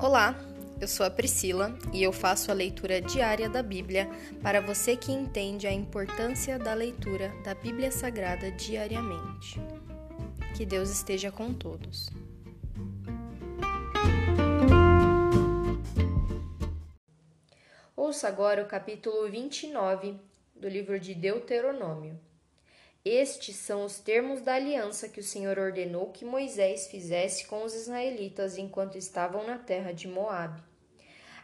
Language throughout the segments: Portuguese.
Olá, eu sou a Priscila e eu faço a leitura diária da Bíblia para você que entende a importância da leitura da Bíblia Sagrada diariamente. Que Deus esteja com todos. Ouça agora o capítulo 29 do livro de Deuteronômio. Estes são os termos da aliança que o Senhor ordenou que Moisés fizesse com os israelitas enquanto estavam na terra de Moabe,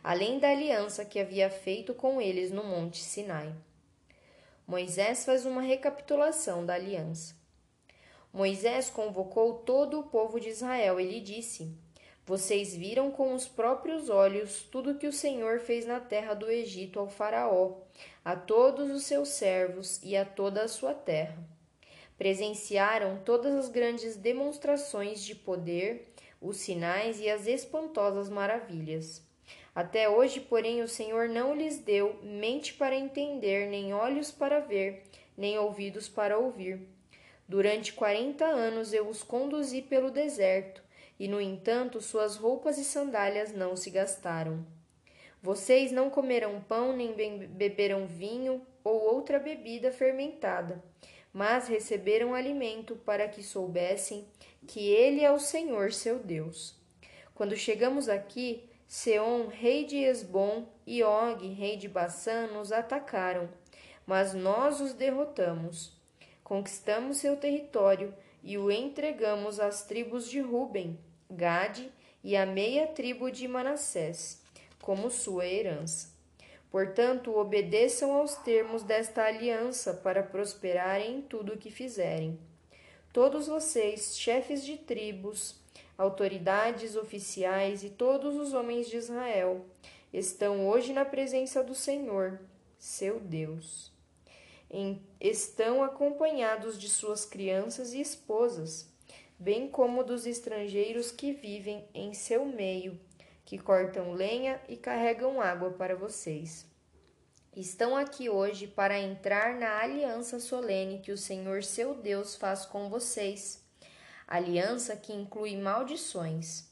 além da aliança que havia feito com eles no monte Sinai. Moisés faz uma recapitulação da aliança. Moisés convocou todo o povo de Israel e lhe disse: Vocês viram com os próprios olhos tudo que o Senhor fez na terra do Egito ao Faraó, a todos os seus servos e a toda a sua terra. Presenciaram todas as grandes demonstrações de poder, os sinais e as espantosas maravilhas. Até hoje, porém, o Senhor não lhes deu mente para entender, nem olhos para ver, nem ouvidos para ouvir. Durante quarenta anos eu os conduzi pelo deserto, e no entanto suas roupas e sandálias não se gastaram. Vocês não comerão pão nem beberam vinho ou outra bebida fermentada, mas receberam alimento para que soubessem que Ele é o Senhor seu Deus. Quando chegamos aqui, Seom, rei de Esbom, e Og, rei de Bassã, nos atacaram, mas nós os derrotamos. Conquistamos seu território e o entregamos às tribos de Ruben, Gade e à meia tribo de Manassés como sua herança. Portanto, obedeçam aos termos desta aliança para prosperarem em tudo o que fizerem. Todos vocês, chefes de tribos, autoridades oficiais e todos os homens de Israel, estão hoje na presença do Senhor, seu Deus. Em, estão acompanhados de suas crianças e esposas, bem como dos estrangeiros que vivem em seu meio que cortam lenha e carregam água para vocês. Estão aqui hoje para entrar na aliança solene que o Senhor seu Deus faz com vocês, aliança que inclui maldições.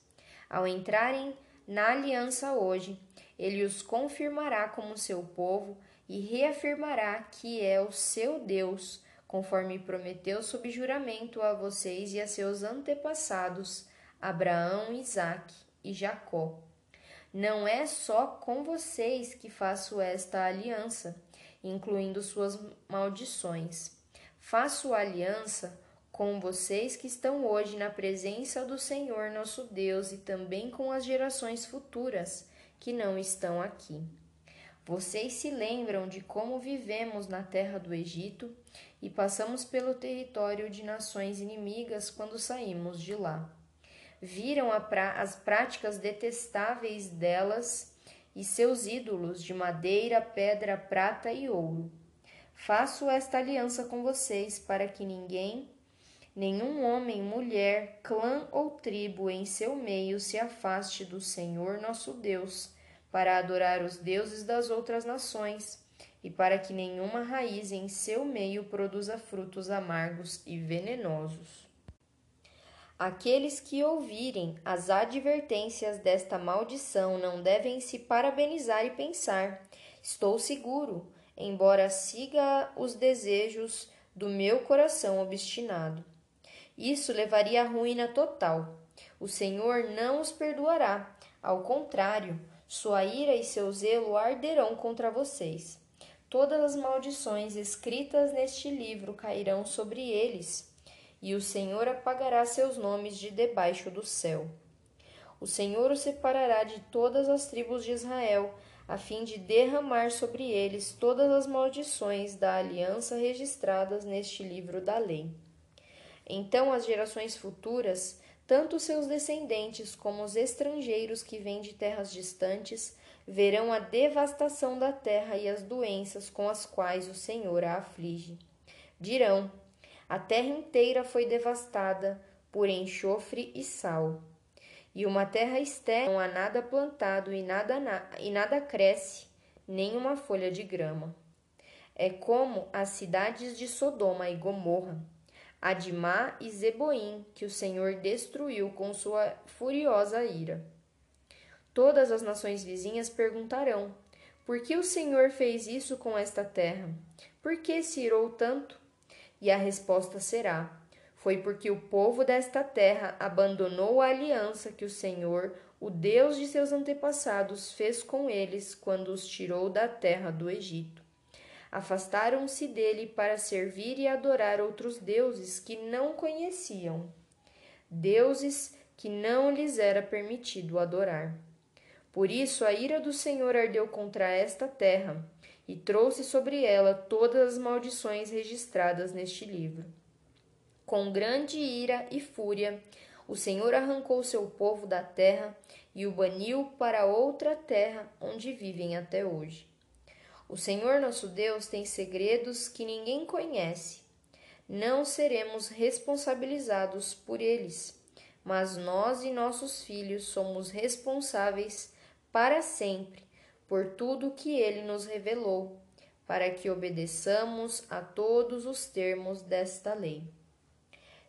Ao entrarem na aliança hoje, ele os confirmará como seu povo e reafirmará que é o seu Deus, conforme prometeu sob juramento a vocês e a seus antepassados, Abraão, Isaque e Jacó. Não é só com vocês que faço esta aliança, incluindo suas maldições. Faço aliança com vocês que estão hoje na presença do Senhor nosso Deus e também com as gerações futuras que não estão aqui. Vocês se lembram de como vivemos na terra do Egito e passamos pelo território de nações inimigas quando saímos de lá viram as práticas detestáveis delas e seus ídolos de madeira, pedra, prata e ouro. Faço esta aliança com vocês para que ninguém, nenhum homem, mulher, clã ou tribo em seu meio se afaste do Senhor nosso Deus, para adorar os deuses das outras nações, e para que nenhuma raiz em seu meio produza frutos amargos e venenosos. Aqueles que ouvirem as advertências desta maldição não devem se parabenizar e pensar: estou seguro, embora siga os desejos do meu coração obstinado. Isso levaria à ruína total. O Senhor não os perdoará. Ao contrário, sua ira e seu zelo arderão contra vocês. Todas as maldições escritas neste livro cairão sobre eles e o Senhor apagará seus nomes de debaixo do céu. O Senhor os separará de todas as tribos de Israel, a fim de derramar sobre eles todas as maldições da aliança registradas neste livro da lei. Então as gerações futuras, tanto seus descendentes como os estrangeiros que vêm de terras distantes, verão a devastação da terra e as doenças com as quais o Senhor a aflige. Dirão: a terra inteira foi devastada por enxofre e sal. E uma terra estéril, não há nada plantado e nada, e nada cresce, nem uma folha de grama. É como as cidades de Sodoma e Gomorra, Adimá e Zeboim, que o Senhor destruiu com sua furiosa ira. Todas as nações vizinhas perguntarão: Por que o Senhor fez isso com esta terra? Por que se irou tanto? E a resposta será: Foi porque o povo desta terra abandonou a aliança que o Senhor, o Deus de seus antepassados, fez com eles quando os tirou da terra do Egito. Afastaram-se dele para servir e adorar outros deuses que não conheciam, deuses que não lhes era permitido adorar. Por isso a ira do Senhor ardeu contra esta terra e trouxe sobre ela todas as maldições registradas neste livro. Com grande ira e fúria, o Senhor arrancou seu povo da terra e o baniu para outra terra onde vivem até hoje. O Senhor nosso Deus tem segredos que ninguém conhece. Não seremos responsabilizados por eles, mas nós e nossos filhos somos responsáveis para sempre por tudo que ele nos revelou, para que obedeçamos a todos os termos desta lei.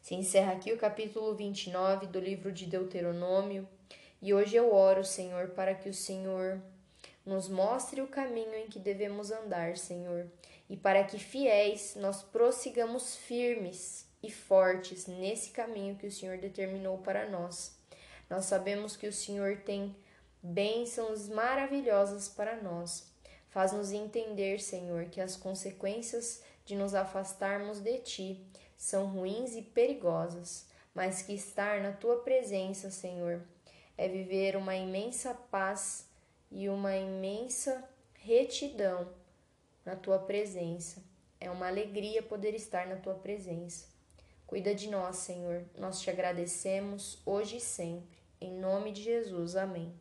Se encerra aqui o capítulo 29 do livro de Deuteronômio, e hoje eu oro, Senhor, para que o Senhor nos mostre o caminho em que devemos andar, Senhor, e para que fiéis nós prossigamos firmes e fortes nesse caminho que o Senhor determinou para nós. Nós sabemos que o Senhor tem bênçãos maravilhosas para nós. Faz-nos entender, Senhor, que as consequências de nos afastarmos de Ti são ruins e perigosas, mas que estar na Tua presença, Senhor, é viver uma imensa paz e uma imensa retidão na tua presença. É uma alegria poder estar na tua presença. Cuida de nós, Senhor. Nós te agradecemos hoje e sempre. Em nome de Jesus. Amém.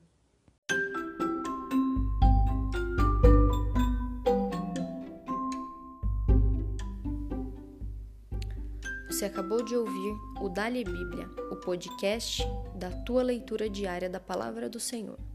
Você acabou de ouvir o Dali Bíblia, o podcast da tua leitura diária da palavra do Senhor.